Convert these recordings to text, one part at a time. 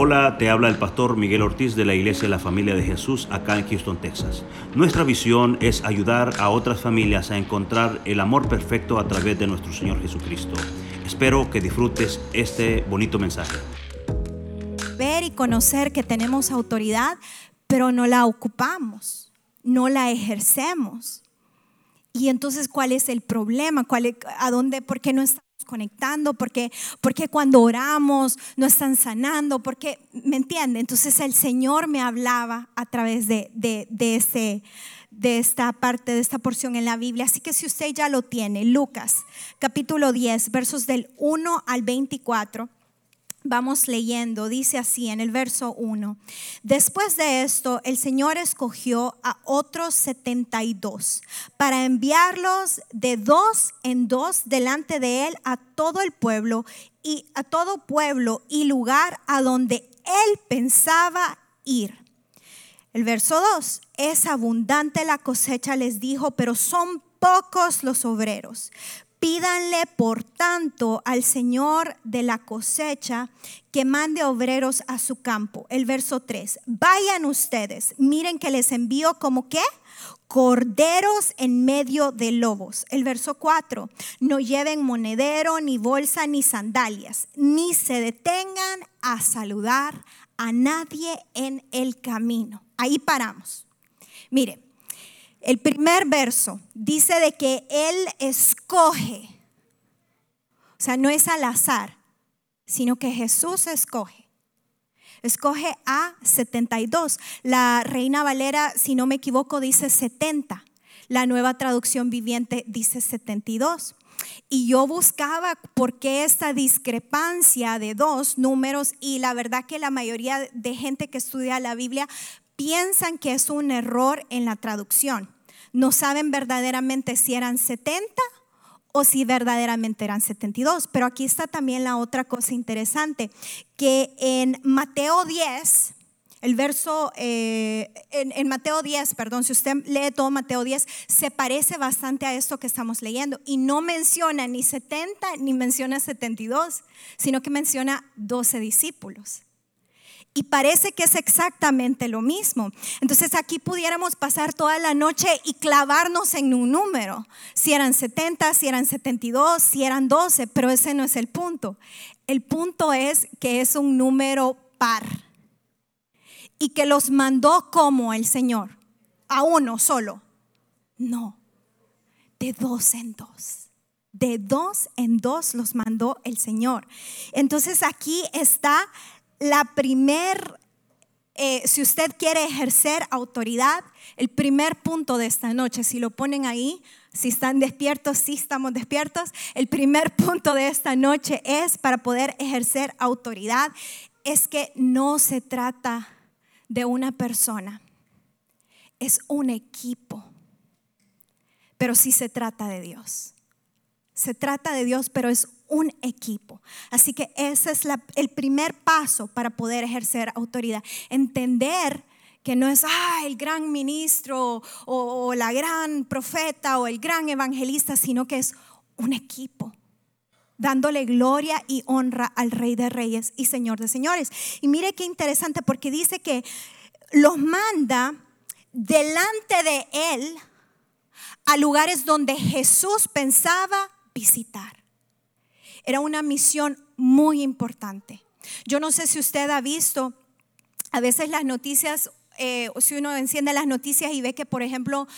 Hola, te habla el pastor Miguel Ortiz de la Iglesia de la Familia de Jesús acá en Houston, Texas. Nuestra visión es ayudar a otras familias a encontrar el amor perfecto a través de nuestro Señor Jesucristo. Espero que disfrutes este bonito mensaje. Ver y conocer que tenemos autoridad, pero no la ocupamos, no la ejercemos. Y entonces, ¿cuál es el problema? ¿Cuál ¿A dónde? ¿Por qué no estamos conectando? ¿Por qué, porque cuando oramos no están sanando? Porque, ¿me entiende? Entonces el Señor me hablaba a través de, de, de, ese, de esta parte, de esta porción en la Biblia. Así que si usted ya lo tiene, Lucas capítulo 10, versos del 1 al 24 Vamos leyendo, dice así en el verso 1. Después de esto, el Señor escogió a otros 72 para enviarlos de dos en dos delante de él a todo el pueblo y a todo pueblo y lugar a donde él pensaba ir. El verso 2, es abundante la cosecha, les dijo, pero son pocos los obreros. Pídanle, por tanto, al Señor de la cosecha que mande obreros a su campo. El verso 3. Vayan ustedes, miren que les envío como qué? Corderos en medio de lobos. El verso 4. No lleven monedero, ni bolsa, ni sandalias, ni se detengan a saludar a nadie en el camino. Ahí paramos. Mire, el primer verso dice de que Él escoge. O sea, no es al azar, sino que Jesús escoge. Escoge a 72. La Reina Valera, si no me equivoco, dice 70. La nueva traducción viviente dice 72. Y yo buscaba por qué esta discrepancia de dos números y la verdad que la mayoría de gente que estudia la Biblia piensan que es un error en la traducción. No saben verdaderamente si eran 70 o si verdaderamente eran 72. Pero aquí está también la otra cosa interesante, que en Mateo 10, el verso, eh, en, en, Mateo 10, perdón, si usted lee todo Mateo 10, se parece bastante a esto que estamos leyendo. Y no menciona ni 70 ni menciona 72, sino que menciona 12 discípulos y parece que es exactamente lo mismo. Entonces aquí pudiéramos pasar toda la noche y clavarnos en un número, si eran 70, si eran 72, si eran 12, pero ese no es el punto. El punto es que es un número par y que los mandó como el Señor, a uno solo. No, de dos en dos. De dos en dos los mandó el Señor. Entonces aquí está la primer, eh, si usted quiere ejercer autoridad, el primer punto de esta noche, si lo ponen ahí, si están despiertos, si estamos despiertos, el primer punto de esta noche es para poder ejercer autoridad, es que no se trata de una persona, es un equipo, pero sí se trata de Dios. Se trata de Dios, pero es un equipo. Así que ese es el primer paso para poder ejercer autoridad. Entender que no es ah, el gran ministro o, la gran profeta o el gran evangelista, sino que es un equipo dándole gloria y honra al Rey de Reyes y Señor de Señores. Y mire qué interesante porque dice que los manda delante de Él a lugares donde Jesús pensaba visitar. Era una misión muy importante. Yo no sé si usted ha visto, a veces las noticias, eh, si uno enciende las noticias y ve que, por ejemplo,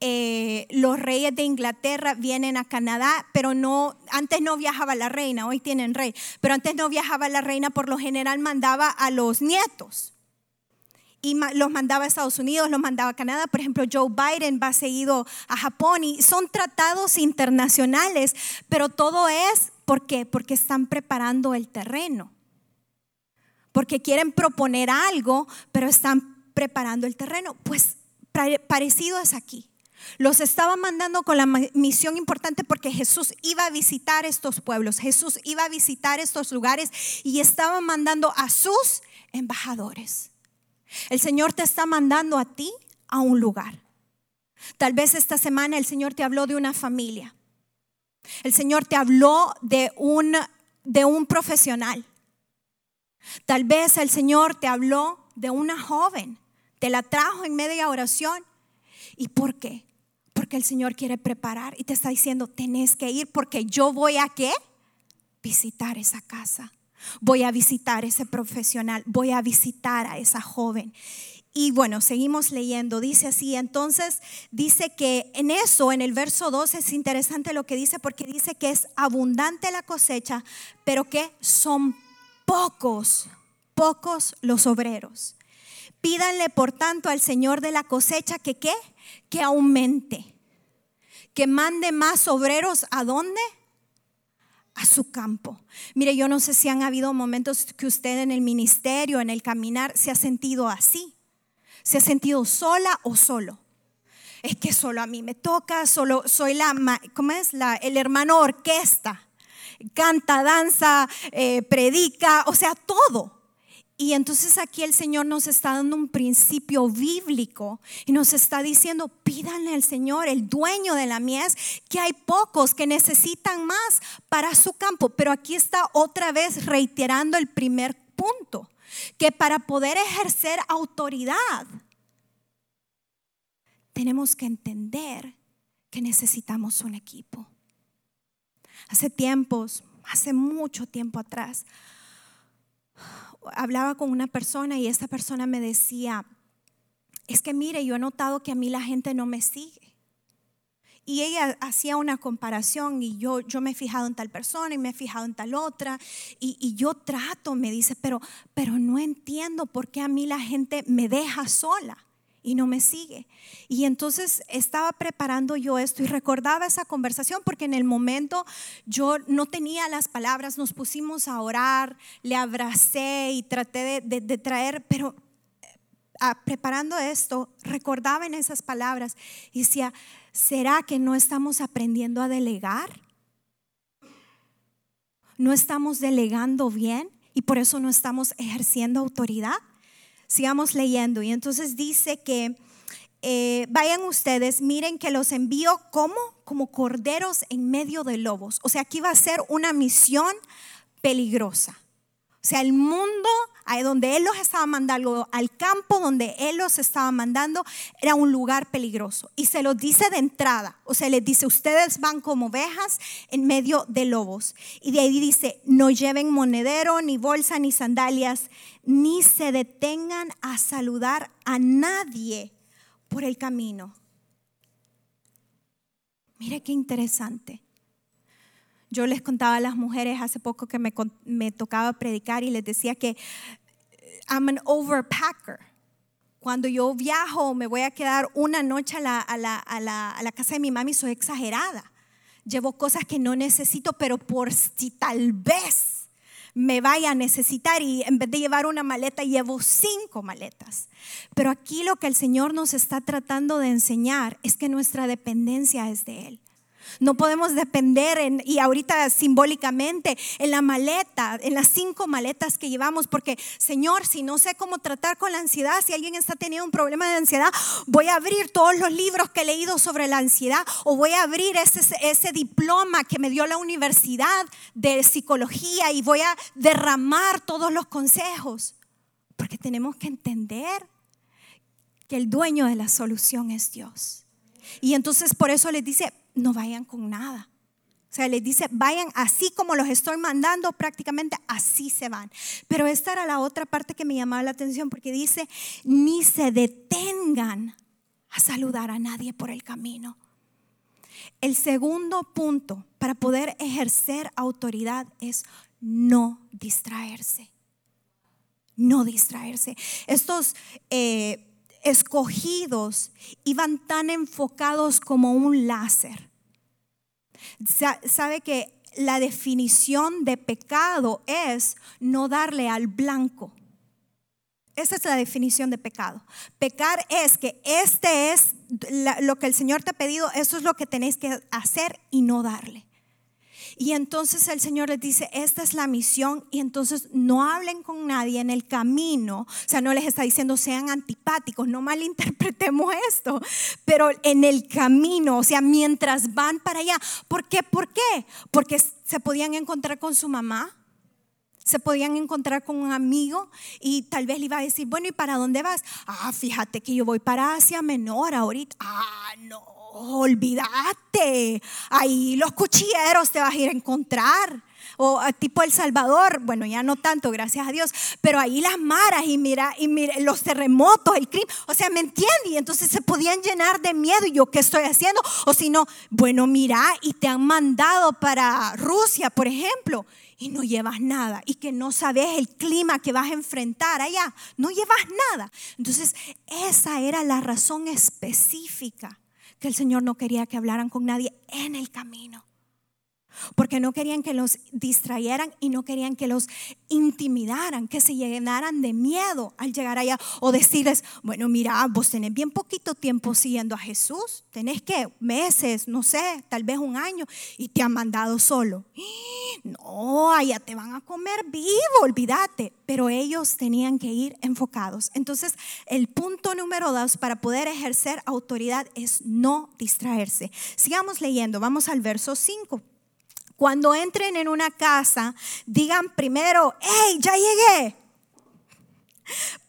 eh, los reyes de Inglaterra vienen a Canadá, pero no, antes no viajaba la reina, hoy tienen rey, pero antes no viajaba la reina, por lo general mandaba a los nietos y los mandaba a Estados Unidos, los mandaba a Canadá. Por ejemplo, Joe Biden va seguido a Japón y son tratados internacionales, pero todo es, ¿por qué? Porque están preparando el terreno. Porque quieren proponer algo, pero están preparando el terreno. Pues parecido es aquí. Los estaba mandando con la misión importante porque Jesús iba a visitar estos pueblos, Jesús iba a visitar estos lugares y estaba mandando a sus embajadores. El Señor te está mandando a ti a un lugar. Tal vez esta semana el Señor te habló de una familia. El Señor te habló de un, de un profesional. Tal vez el Señor te habló de una joven, te la trajo en media oración. ¿Y por qué? Porque el Señor quiere preparar y te está diciendo, tenés que ir porque yo voy a qué? Visitar esa casa. Voy a visitar ese profesional, voy a visitar a esa joven. Y bueno, seguimos leyendo. Dice así, entonces dice que en eso, en el verso 12, es interesante lo que dice porque dice que es abundante la cosecha, pero que son pocos, pocos los obreros. Pídanle por tanto al Señor de la cosecha que qué? Que aumente, que mande más obreros a dónde? a su campo. Mire, yo no sé si han habido momentos que usted en el ministerio, en el caminar, se ha sentido así. Se ha sentido sola o solo. Es que solo a mí me toca, solo soy la, ¿cómo es? La, el hermano orquesta. Canta, danza, eh, predica, o sea, todo. Y entonces aquí el Señor nos está dando un principio bíblico y nos está diciendo, pídanle al Señor, el dueño de la mies, que hay pocos que necesitan más para su campo. Pero aquí está otra vez reiterando el primer punto, que para poder ejercer autoridad, tenemos que entender que necesitamos un equipo. Hace tiempos, hace mucho tiempo atrás, hablaba con una persona y esta persona me decía, es que mire, yo he notado que a mí la gente no me sigue. Y ella hacía una comparación y yo, yo me he fijado en tal persona y me he fijado en tal otra. Y, y yo trato, me dice, pero, pero no entiendo por qué a mí la gente me deja sola y no me sigue. Y entonces estaba preparando yo esto y recordaba esa conversación porque en el momento yo no tenía las palabras, nos pusimos a orar, le abracé y traté de, traer, pero eh, preparando esto, recordaba en esas palabras y decía, ¿será que no estamos aprendiendo a delegar? ¿No estamos delegando bien y por eso no estamos ejerciendo autoridad? Sigamos leyendo. Y entonces dice que eh, vayan ustedes, miren que los envío como, como corderos en medio de lobos. O sea, aquí va a ser una misión peligrosa. O sea, el mundo donde Él los estaba mandando, al campo donde Él los estaba mandando, era un lugar peligroso. Y se los dice de entrada, o sea, les dice, ustedes van como ovejas en medio de lobos. Y de ahí dice, no lleven monedero, ni bolsa, ni sandalias, ni se detengan a saludar a nadie por el camino. Mire qué interesante. Yo les contaba a las mujeres hace poco que me, me tocaba predicar y les decía que eh, I'm an overpacker. Cuando yo viajo, me voy a quedar una noche a la, a la, a la, a la casa de mi mami, soy exagerada. Llevo cosas que no necesito, pero por si tal vez me vaya a necesitar y en vez de llevar una maleta llevo cinco maletas. Pero aquí lo que el Señor nos está tratando de enseñar es que nuestra dependencia es de Él. No podemos depender, en, y ahorita simbólicamente, en la maleta, en las cinco maletas que llevamos, porque Señor, si no sé cómo tratar con la ansiedad, si alguien está teniendo un problema de ansiedad, voy a abrir todos los libros que he leído sobre la ansiedad o voy a abrir ese, ese diploma que me dio la universidad de psicología y voy a derramar todos los consejos, porque tenemos que entender que el dueño de la solución es Dios. Y entonces por eso les dice, no vayan con nada. O sea, les dice, vayan así como los estoy mandando, prácticamente así se van. Pero esta era la otra parte que me llamaba la atención porque dice, ni se detengan a saludar a nadie por el camino. El segundo punto para poder ejercer autoridad es no distraerse. No distraerse. Estos eh, escogidos iban tan enfocados como un láser. Sabe que la definición de pecado es no darle al blanco. Esa es la definición de pecado. Pecar es que este es lo que el Señor te ha pedido, eso es lo que tenéis que hacer y no darle. Y entonces el Señor les dice, esta es la misión y entonces no hablen con nadie en el camino. O sea, no les está diciendo sean antipáticos, no malinterpretemos esto, pero en el camino, o sea, mientras van para allá. ¿Por qué? ¿Por qué? Porque se podían encontrar con su mamá, se podían encontrar con un amigo y tal vez le iba a decir, bueno, ¿y para dónde vas? Ah, fíjate que yo voy para Asia Menor ahorita. Ah, no, olvídate. Ahí los cuchilleros te vas a ir a encontrar o tipo El Salvador, bueno, ya no tanto, gracias a Dios, pero ahí las maras y mira, y mira los terremotos, el crimen, o sea, ¿me entiendes? Y entonces se podían llenar de miedo, y yo, ¿qué estoy haciendo? O si no, bueno, mira, y te han mandado para Rusia, por ejemplo, y no llevas nada, y que no sabes el clima que vas a enfrentar allá, no llevas nada. Entonces, esa era la razón específica que el Señor no quería que hablaran con nadie en el camino porque no querían que los distrayeran y no querían que los intimidaran, que se llenaran de miedo al llegar allá o decirles, bueno, mira, vos tenés bien poquito tiempo siguiendo a Jesús, tenés que meses, no sé, tal vez un año y te han mandado solo. No, allá te van a comer vivo, olvídate, pero ellos tenían que ir enfocados. Entonces, el punto número dos para poder ejercer autoridad es no distraerse. Sigamos leyendo, vamos al verso 5. Cuando entren en una casa, digan primero, hey, ya llegué.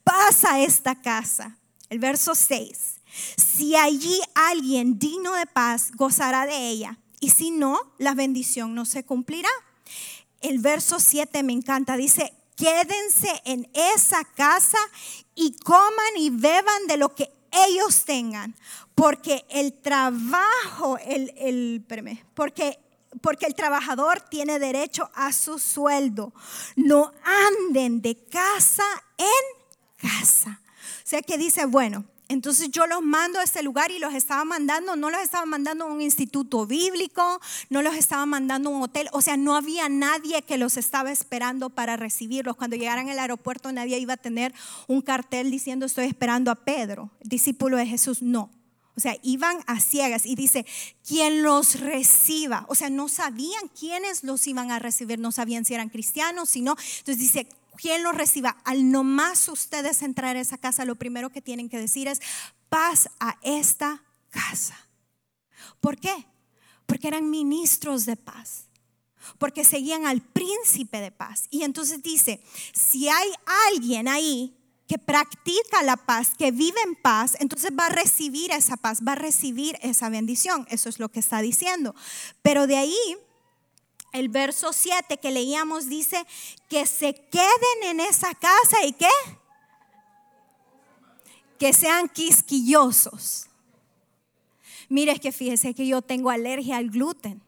Pasa esta casa. El verso 6. Si allí alguien digno de paz gozará de ella, y si no, la bendición no se cumplirá. El verso 7 me encanta, dice, quédense en esa casa y coman y beban de lo que ellos tengan, porque el trabajo, el, el, porque porque el trabajador tiene derecho a su sueldo. No anden de casa en casa. O sea que dice, bueno, entonces yo los mando a este lugar y los estaba mandando, no los estaba mandando a un instituto bíblico, no los estaba mandando a un hotel, o sea, no había nadie que los estaba esperando para recibirlos. Cuando llegaran al aeropuerto nadie iba a tener un cartel diciendo estoy esperando a Pedro, discípulo de Jesús, no. O sea, iban a ciegas y dice, quien los reciba. O sea, no sabían quiénes los iban a recibir, no sabían si eran cristianos, si no. Entonces dice, quien los reciba. Al nomás ustedes entrar a esa casa, lo primero que tienen que decir es, paz a esta casa. ¿Por qué? Porque eran ministros de paz porque seguían al príncipe de paz. Y entonces dice, si hay alguien ahí que practica la paz, que vive en paz, entonces va a recibir esa paz, va a recibir esa bendición. Eso es lo que está diciendo. Pero de ahí, el verso 7 que leíamos dice que se queden en esa casa y qué? Que sean quisquillosos. Mire, es que fíjese que yo tengo alergia al gluten.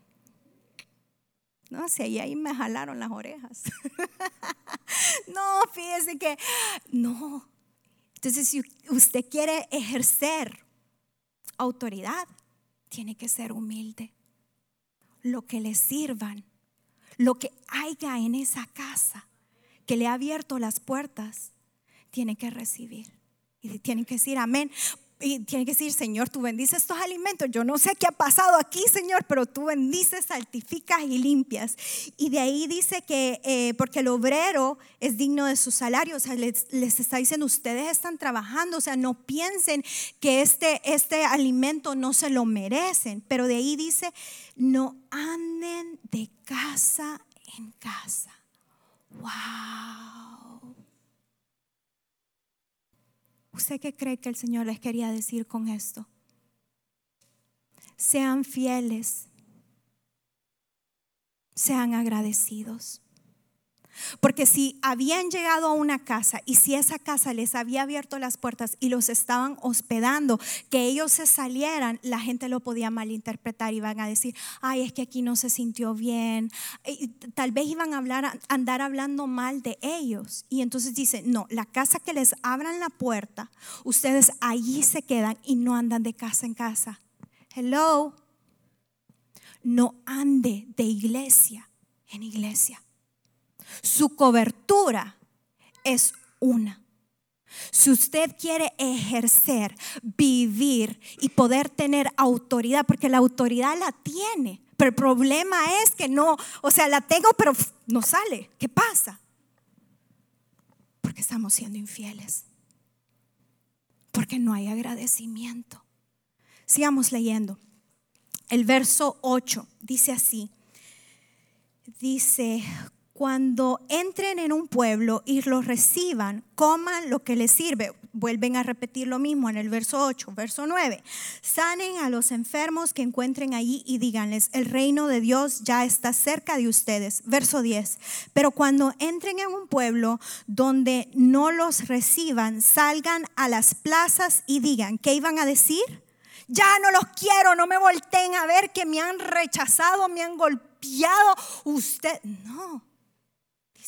No sé, y ahí me jalaron las orejas. no, fíjese que, no. Entonces, si usted quiere ejercer autoridad, tiene que ser humilde. Lo que le sirvan, lo que haya en esa casa que le ha abierto las puertas, tiene que recibir. Y tiene que decir amén y tiene que decir, Señor, tú bendices estos alimentos. Yo no sé qué ha pasado aquí, Señor, pero tú bendices, saltificas y limpias. Y de ahí dice que eh, porque el obrero es digno de su salario, o sea, les, está diciendo, ustedes están trabajando, o sea, no piensen que este, este alimento no se lo merecen. Pero de ahí dice, no anden de casa en casa. ¡Wow! ¿Usted qué cree que el Señor les quería decir con esto? Sean fieles, sean agradecidos. Porque si habían llegado a una casa y si esa casa les había abierto las puertas y los estaban hospedando, que ellos se salieran, la gente lo podía malinterpretar y van a decir, ay, es que aquí no se sintió bien. Tal vez iban a hablar, andar hablando mal de ellos. Y entonces dice, no, la casa que les abran la puerta, ustedes allí se quedan y no andan de casa en casa. Hello. No ande de iglesia en iglesia. Su cobertura es una. Si usted quiere ejercer, vivir y poder tener autoridad, porque la autoridad la tiene, pero el problema es que no, o sea, la tengo, pero no sale. ¿Qué pasa? Porque estamos siendo infieles. Porque no hay agradecimiento. Sigamos leyendo. El verso 8 dice así. Dice, cuando entren en un pueblo y los reciban, coman lo que les sirve. Vuelven a repetir lo mismo en el verso 8, verso 9. Sanen a los enfermos que encuentren allí y díganles, el reino de Dios ya está cerca de ustedes. Verso 10. Pero cuando entren en un pueblo donde no los reciban, salgan a las plazas y digan, ¿qué iban a decir? Ya no los quiero, no me volteen a ver que me han rechazado, me han golpeado. Usted, no.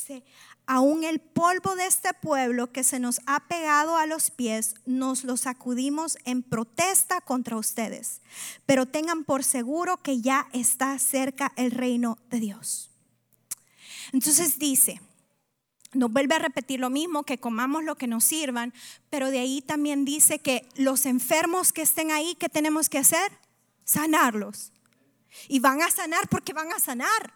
Dice, aún el polvo de este pueblo que se nos ha pegado a los pies, nos lo sacudimos en protesta contra ustedes. Pero tengan por seguro que ya está cerca el reino de Dios. Entonces dice, nos vuelve a repetir lo mismo, que comamos lo que nos sirvan, pero de ahí también dice que los enfermos que estén ahí, ¿qué tenemos que hacer? Sanarlos. Y van a sanar porque van a sanar.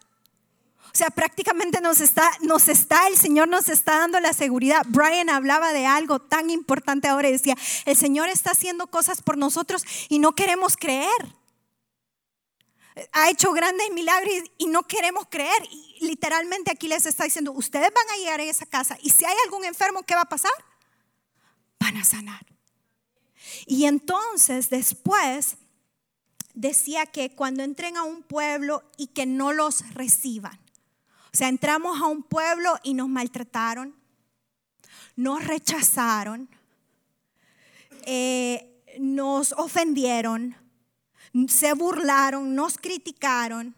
Sea, prácticamente nos está, nos está, el Señor nos está dando la seguridad. Brian hablaba de algo tan importante ahora y decía, el Señor está haciendo cosas por nosotros y no queremos creer. Ha hecho grandes milagros y no queremos creer. Y literalmente aquí les está diciendo, ustedes van a llegar a esa casa y si hay algún enfermo, ¿qué va a pasar? Van a sanar. Y entonces después decía que cuando entren a un pueblo y que no los reciban, sea, entramos a un pueblo y nos maltrataron, nos rechazaron, eh, nos ofendieron, se burlaron, nos criticaron,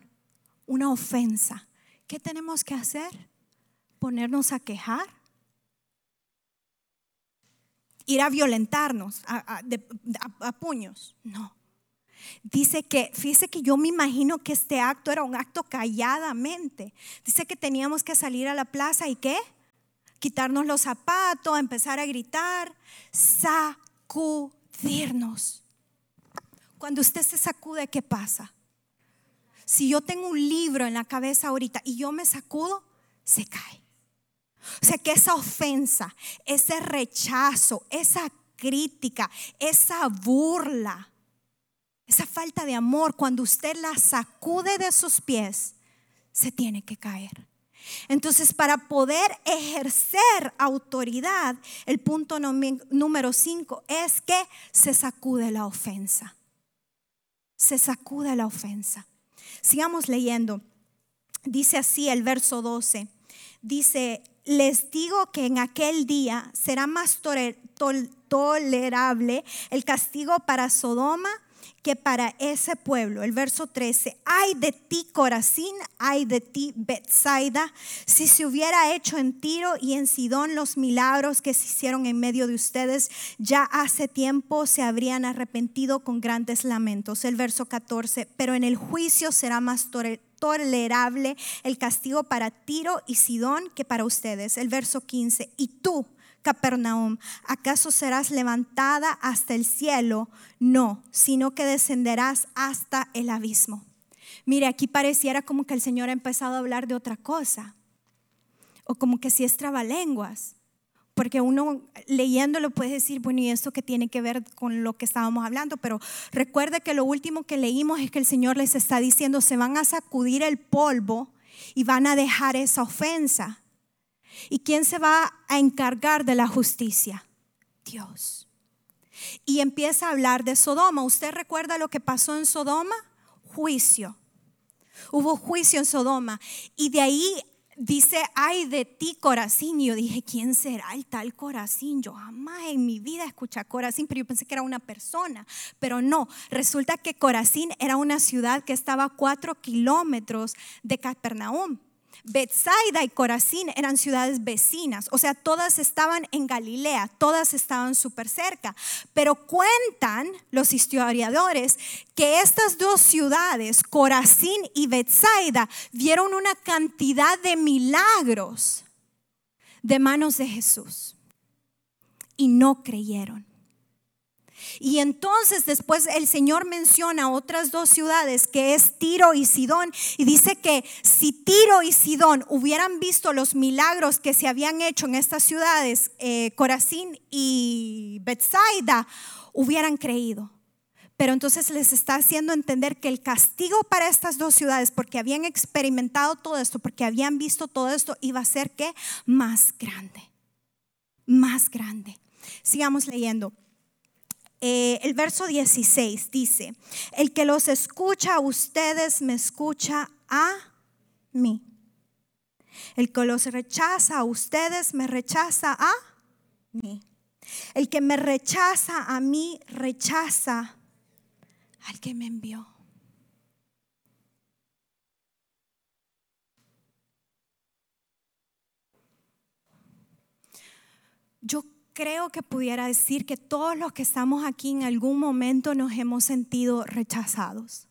una ofensa. ¿Qué tenemos que hacer? ¿Ponernos a quejar? ¿Ir a violentarnos a puños? No. Dice que, fíjese que yo me imagino que este acto era un acto calladamente. Dice que teníamos que salir a la plaza y qué? Quitarnos los zapatos, empezar a gritar, sacudirnos. Cuando usted se sacude, ¿qué pasa? Si yo tengo un libro en la cabeza ahorita y yo me sacudo, se cae. O sea que esa ofensa, ese rechazo, esa crítica, esa burla, esa falta de amor, cuando usted la sacude de sus pies, se tiene que caer. Entonces, para poder ejercer autoridad, el punto número cinco es que se sacude la ofensa. Se sacude la ofensa. Sigamos leyendo. Dice así el verso 12. Dice, les digo que en aquel día será más tolerable el castigo para Sodoma que para ese pueblo, el verso 13, ay de ti Corazín, ay de ti Bethsaida, si se hubiera hecho en Tiro y en Sidón los milagros que se hicieron en medio de ustedes, ya hace tiempo se habrían arrepentido con grandes lamentos. El verso 14, pero en el juicio será más tolerable el castigo para Tiro y Sidón que para ustedes. El verso 15, y tú, Capernaum, ¿acaso serás levantada hasta el cielo? No, sino que descenderás hasta el abismo. Mire, aquí pareciera como que el Señor ha empezado a hablar de otra cosa, o como que si es trabalenguas, porque uno leyéndolo puede decir, bueno, ¿y esto que tiene que ver con lo que estábamos hablando? Pero recuerde que lo último que leímos es que el Señor les está diciendo, se van a sacudir el polvo y van a dejar esa ofensa. ¿Y quién se va a encargar de la justicia? Dios. Y empieza a hablar de Sodoma. ¿Usted recuerda lo que pasó en Sodoma? Juicio. Hubo juicio en Sodoma. Y de ahí dice, ay de ti Corazín. Y yo dije, ¿quién será el tal Corazín? Yo jamás en mi vida escuché Corazín, pero yo pensé que era una persona. Pero no, resulta que Corazín era una ciudad que estaba a cuatro kilómetros de Capernaum. Bethsaida y Corazín eran ciudades vecinas, o sea, todas estaban en Galilea, todas estaban súper cerca. Pero cuentan los historiadores que estas dos ciudades, Corazín y Bethsaida, vieron una cantidad de milagros de manos de Jesús y no creyeron. Y entonces después el Señor menciona otras dos ciudades que es Tiro y Sidón y dice que si Tiro y Sidón hubieran visto los milagros que se habían hecho en estas ciudades, eh, Corazín y Bethsaida, hubieran creído. Pero entonces les está haciendo entender que el castigo para estas dos ciudades, porque habían experimentado todo esto, porque habían visto todo esto, iba a ser que más grande, más grande. Sigamos leyendo. Eh, el verso 16 dice, el que los escucha a ustedes me escucha a mí. El que los rechaza a ustedes me rechaza a mí. El que me rechaza a mí rechaza al que me envió. Creo que pudiera decir que todos los que estamos aquí en algún momento nos hemos sentido rechazados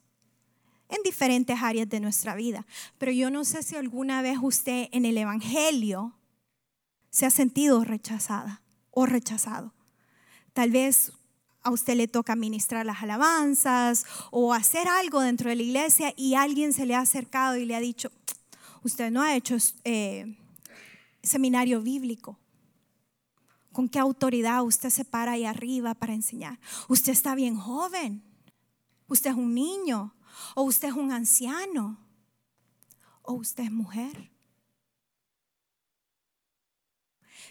en diferentes áreas de nuestra vida. Pero yo no sé si alguna vez usted en el Evangelio se ha sentido rechazada o rechazado. Tal vez a usted le toca ministrar las alabanzas o hacer algo dentro de la iglesia y alguien se le ha acercado y le ha dicho, usted no ha hecho eh, seminario bíblico ¿Con qué autoridad usted se para ahí arriba para enseñar? Usted está bien joven. Usted es un niño. O usted es un anciano. O usted es mujer.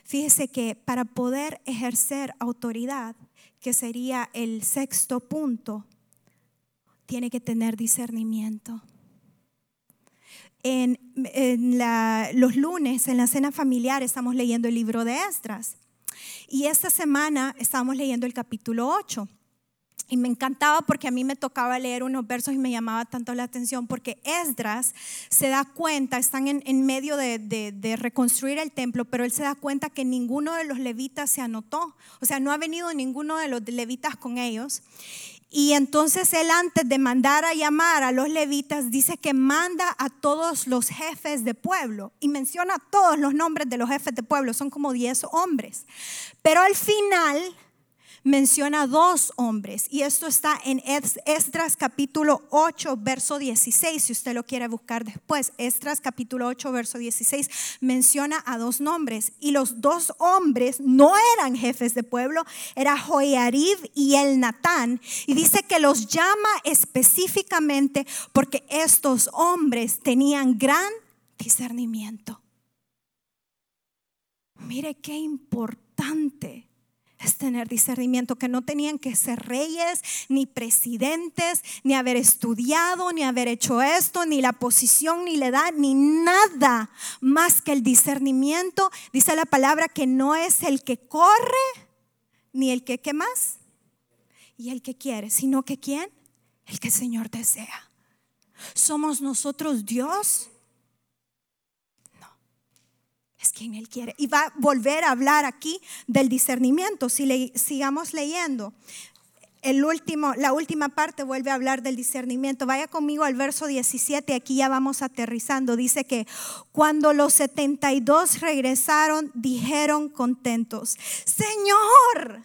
Fíjese que para poder ejercer autoridad, que sería el sexto punto, tiene que tener discernimiento. En, los lunes, en la cena familiar, estamos leyendo el libro de Esdras. Y esta semana estábamos leyendo el capítulo 8. Y me encantaba porque a mí me tocaba leer unos versos y me llamaba tanto la atención porque Esdras se da cuenta, están en, medio de, de, reconstruir el templo, pero él se da cuenta que ninguno de los levitas se anotó. O sea, no ha venido ninguno de los levitas con ellos. Y entonces él antes de mandar a llamar a los levitas dice que manda a todos los jefes de pueblo y menciona todos los nombres de los jefes de pueblo, son como 10 hombres. Pero al final menciona dos hombres y esto está en Esdras capítulo 8, verso 16, si usted lo quiere buscar después. Esdras capítulo 8, verso 16 menciona a dos nombres y los dos hombres no eran jefes de pueblo, era Joiarib y el Natán y dice que los llama específicamente porque estos hombres tenían gran discernimiento. Mire qué importante es tener discernimiento, que no tenían que ser reyes, ni presidentes, ni haber estudiado, ni haber hecho esto, ni la posición, ni la edad, ni nada más que el discernimiento. Dice la palabra que no es el que corre, ni el que, ¿qué más? Y el que quiere, sino que quién? El que el Señor desea. ¿Somos nosotros Dios? Es quien Él quiere. Y va a volver a hablar aquí del discernimiento. Si le, sigamos leyendo, el último, la última parte vuelve a hablar del discernimiento. Vaya conmigo al verso 17, aquí ya vamos aterrizando. Dice que cuando los 72 regresaron, dijeron contentos, Señor,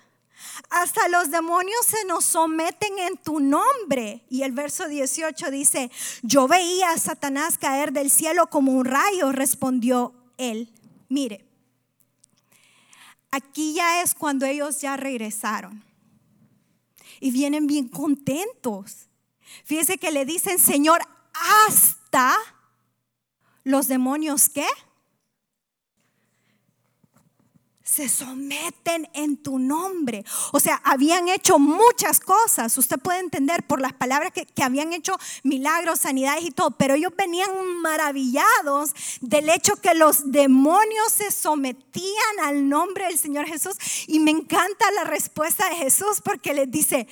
hasta los demonios se nos someten en tu nombre. Y el verso 18 dice, yo veía a Satanás caer del cielo como un rayo, respondió él. Mire, aquí ya es cuando ellos ya regresaron y vienen bien contentos. Fíjese que le dicen, Señor, hasta los demonios, ¿qué? Se someten en tu nombre. O sea, habían hecho muchas cosas. Usted puede entender por las palabras que, habían hecho milagros, sanidades y todo, pero ellos venían maravillados del hecho que los demonios se sometían al nombre del Señor Jesús. Y me encanta la respuesta de Jesús porque les dice,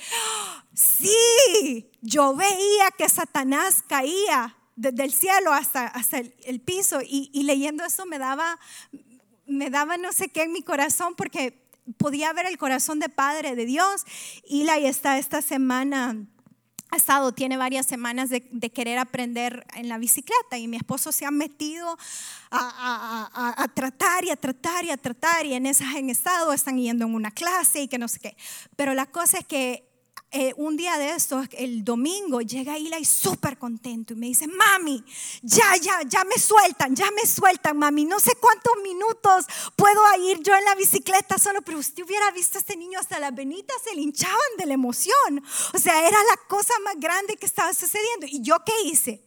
sí, yo veía que Satanás caía desde el cielo hasta, hasta el, piso y, y leyendo eso me daba me daba no sé qué en mi corazón porque podía ver el corazón de Padre de Dios. Y la está esta semana ha estado, tiene varias semanas de, querer aprender en la bicicleta y mi esposo se ha metido a, tratar y a tratar y a tratar y en esas en estado están yendo en una clase y que no sé qué. Pero la cosa es que eh, un día de estos, el domingo, llega Eli súper contento y me dice, mami, ya, ya, ya me sueltan, ya me sueltan, mami. No sé cuántos minutos puedo ir yo en la bicicleta solo, pero usted hubiera visto a este niño hasta las venitas se le hinchaban de la emoción. O sea, era la cosa más grande que estaba sucediendo. ¿Y yo qué hice?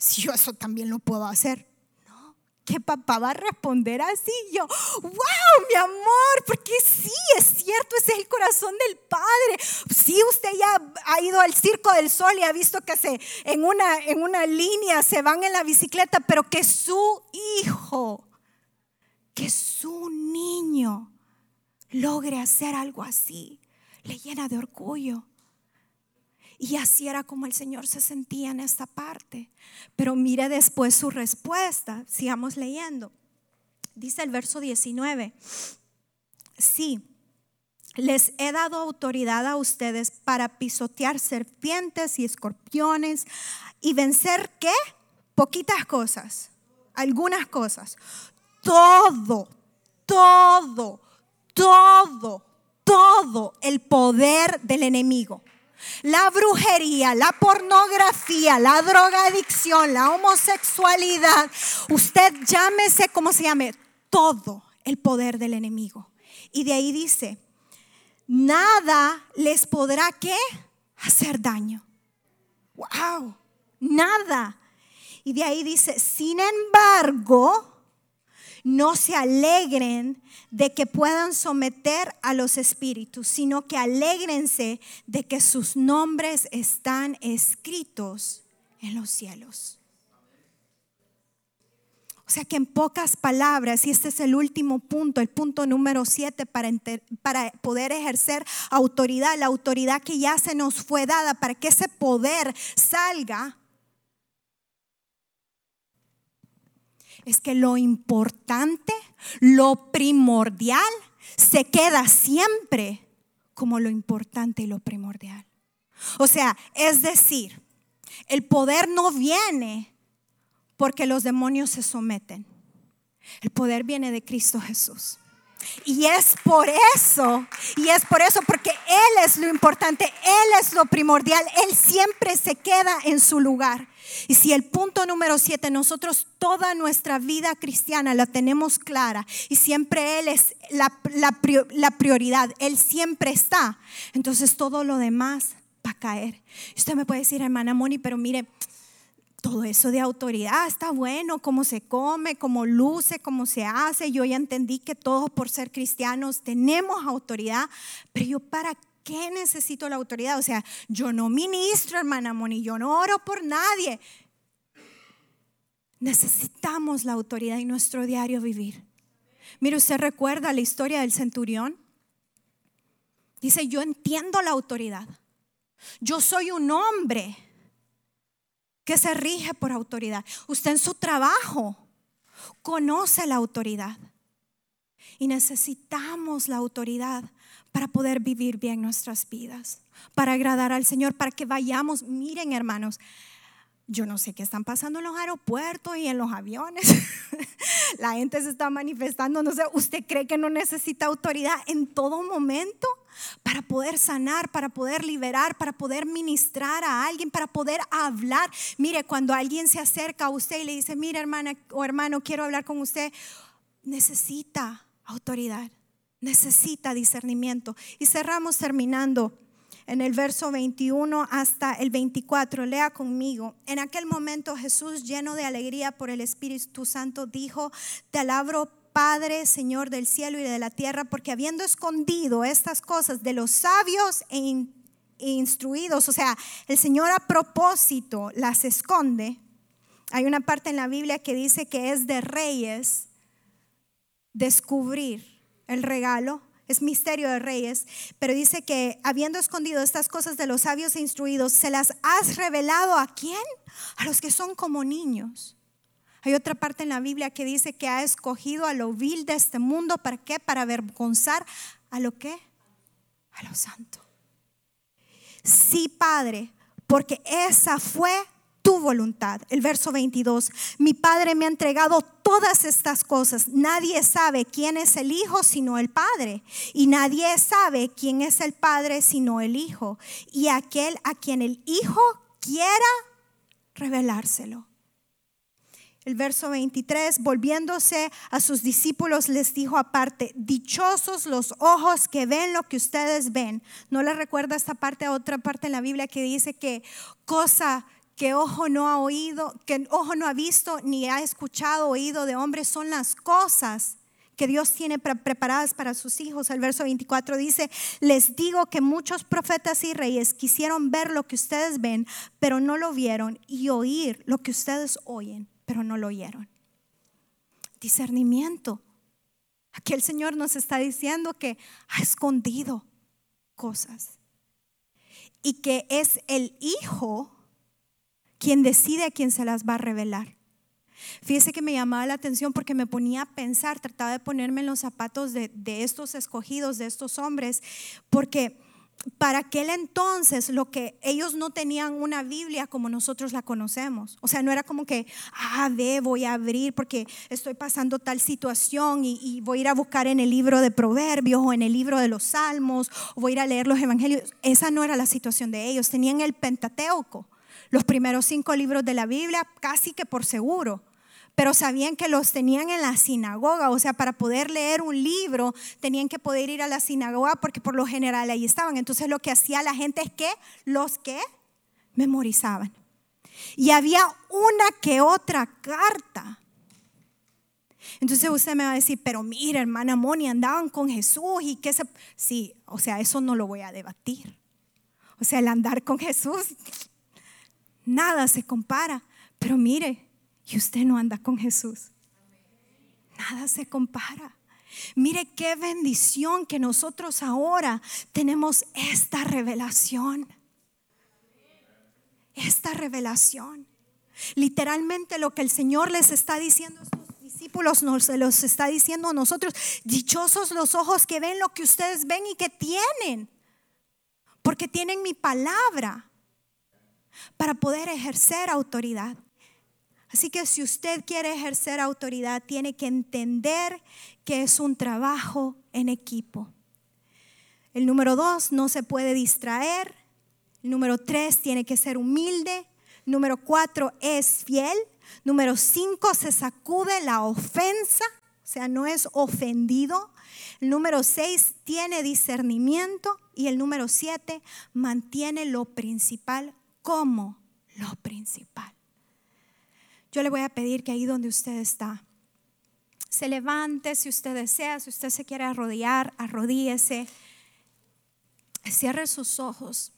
si yo eso también lo puedo hacer que papá va a responder así. Yo, wow, mi amor, porque sí, es cierto, ese es el corazón del Padre. Sí, usted ya ha ido al Circo del Sol y ha visto que se, en, una, en una línea se van en la bicicleta, pero que su hijo, que su niño logre hacer algo así, le llena de orgullo. Y así era como el Señor se sentía en esta parte. Pero mire después su respuesta. Sigamos leyendo. Dice el verso 19. Sí, les he dado autoridad a ustedes para pisotear serpientes y escorpiones y vencer qué? Poquitas cosas, algunas cosas. Todo, todo, todo, todo el poder del enemigo la brujería, la pornografía, la drogadicción, la homosexualidad, usted llámese como se llame, todo el poder del enemigo. Y de ahí dice, nada les podrá qué hacer daño. Wow, nada. Y de ahí dice, sin embargo, no se alegren de que puedan someter a los espíritus, sino que alegrense de que sus nombres están escritos en los cielos. O sea que en pocas palabras, y este es el último punto, el punto número siete para, para poder ejercer autoridad, la autoridad que ya se nos fue dada, para que ese poder salga, es que lo importante, lo primordial, se queda siempre como lo importante y lo primordial. O sea, es decir, el poder no viene porque los demonios se someten. El poder viene de Cristo Jesús. Y es por eso, y es por eso, porque Él es lo importante, Él es lo primordial, Él siempre se queda en su lugar. Y si el punto número siete, nosotros toda nuestra vida cristiana la tenemos clara y siempre Él es la, prioridad, Él siempre está, entonces todo lo demás va a caer. Usted me puede decir, hermana Moni, pero mire, todo eso de autoridad está bueno, cómo se come, cómo luce, cómo se hace. Yo ya entendí que todos por ser cristianos tenemos autoridad, pero yo para qué necesito la autoridad? O sea, yo no ministro, hermana Moni, yo no oro por nadie. Necesitamos la autoridad en nuestro diario vivir. Mire, usted recuerda la historia del centurión. Dice, yo entiendo la autoridad. Yo soy un hombre que se rige por autoridad. Usted en su trabajo conoce la autoridad. Y necesitamos la autoridad para poder vivir bien nuestras vidas, para agradar al Señor, para que vayamos, miren hermanos, yo no sé qué están pasando en los aeropuertos y en los aviones. La gente se está manifestando, no sé, ¿usted cree que no necesita autoridad en todo momento para poder sanar, para poder liberar, para poder ministrar a alguien, para poder hablar? Mire, cuando alguien se acerca a usted y le dice, mire hermana o hermano, quiero hablar con usted, necesita autoridad, necesita discernimiento. Y cerramos terminando en el verso 21 hasta el 24. Lea conmigo. En aquel momento Jesús, lleno de alegría por el Espíritu Santo, dijo, te alabro Padre, Señor del cielo y de la tierra, porque habiendo escondido estas cosas de los sabios e, instruidos, o sea, el Señor a propósito las esconde. Hay una parte en la Biblia que dice que es de reyes descubrir el regalo es misterio de reyes, pero dice que habiendo escondido estas cosas de los sabios e instruidos, se las has revelado a quién? A los que son como niños. Hay otra parte en la Biblia que dice que ha escogido a lo vil de este mundo, ¿para qué? Para avergonzar a lo que? A lo santo. Sí, Padre, porque esa fue tu voluntad. El verso 22, mi Padre me ha entregado todas estas cosas. Nadie sabe quién es el Hijo sino el Padre. Y nadie sabe quién es el Padre sino el Hijo. Y aquel a quien el Hijo quiera revelárselo. El verso 23, volviéndose a sus discípulos, les dijo aparte, dichosos los ojos que ven lo que ustedes ven. ¿No le recuerda esta parte a otra parte en la Biblia que dice que cosa que ojo no ha oído, que ojo no ha visto, ni ha escuchado oído de hombre, son las cosas que Dios tiene preparadas para sus hijos. El verso 24 dice, les digo que muchos profetas y reyes quisieron ver lo que ustedes ven, pero no lo vieron, y oír lo que ustedes oyen, pero no lo oyeron. Discernimiento. Aquí el Señor nos está diciendo que ha escondido cosas y que es el Hijo quien decide a quién se las va a revelar. Fíjese que me llamaba la atención porque me ponía a pensar, trataba de ponerme en los zapatos de, estos escogidos, de estos hombres, porque para aquel entonces lo que ellos no tenían una Biblia como nosotros la conocemos. O sea, no era como que, ah, ve, voy a abrir porque estoy pasando tal situación y, y, voy a ir a buscar en el libro de Proverbios o en el libro de los Salmos o voy a ir a leer los Evangelios. Esa no era la situación de ellos. Tenían el Pentateuco, los primeros cinco libros de la Biblia, casi que por seguro pero sabían que los tenían en la sinagoga, o sea, para poder leer un libro tenían que poder ir a la sinagoga porque por lo general ahí estaban. Entonces lo que hacía la gente es que los que memorizaban. Y había una que otra carta. Entonces usted me va a decir, pero mira, hermana Moni, andaban con Jesús y que se... Sí, o sea, eso no lo voy a debatir. O sea, el andar con Jesús, nada se compara. Pero mire, y usted no anda con Jesús. Nada se compara. Mire qué bendición que nosotros ahora tenemos esta revelación. Esta revelación. Literalmente lo que el Señor les está diciendo a sus discípulos nos los está diciendo a nosotros. Dichosos los ojos que ven lo que ustedes ven y que tienen. Porque tienen mi palabra para poder ejercer autoridad. Así que si usted quiere ejercer autoridad, tiene que entender que es un trabajo en equipo. El número dos, no se puede distraer. El número tres, tiene que ser humilde. Número cuatro, es fiel. Número cinco, se sacude la ofensa, o sea, no es ofendido. El número seis, tiene discernimiento. Y el número siete, mantiene lo principal como lo principal. Yo le voy a pedir que ahí donde usted está, se levante si usted desea, si usted se quiere arrodillar, arrodíese, cierre sus ojos.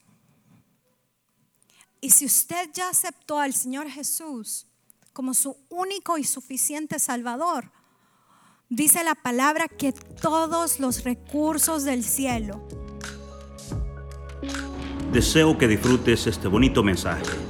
Y si usted ya aceptó al Señor Jesús como su único y suficiente Salvador, dice la palabra que todos los recursos del cielo. Deseo que disfrutes este bonito mensaje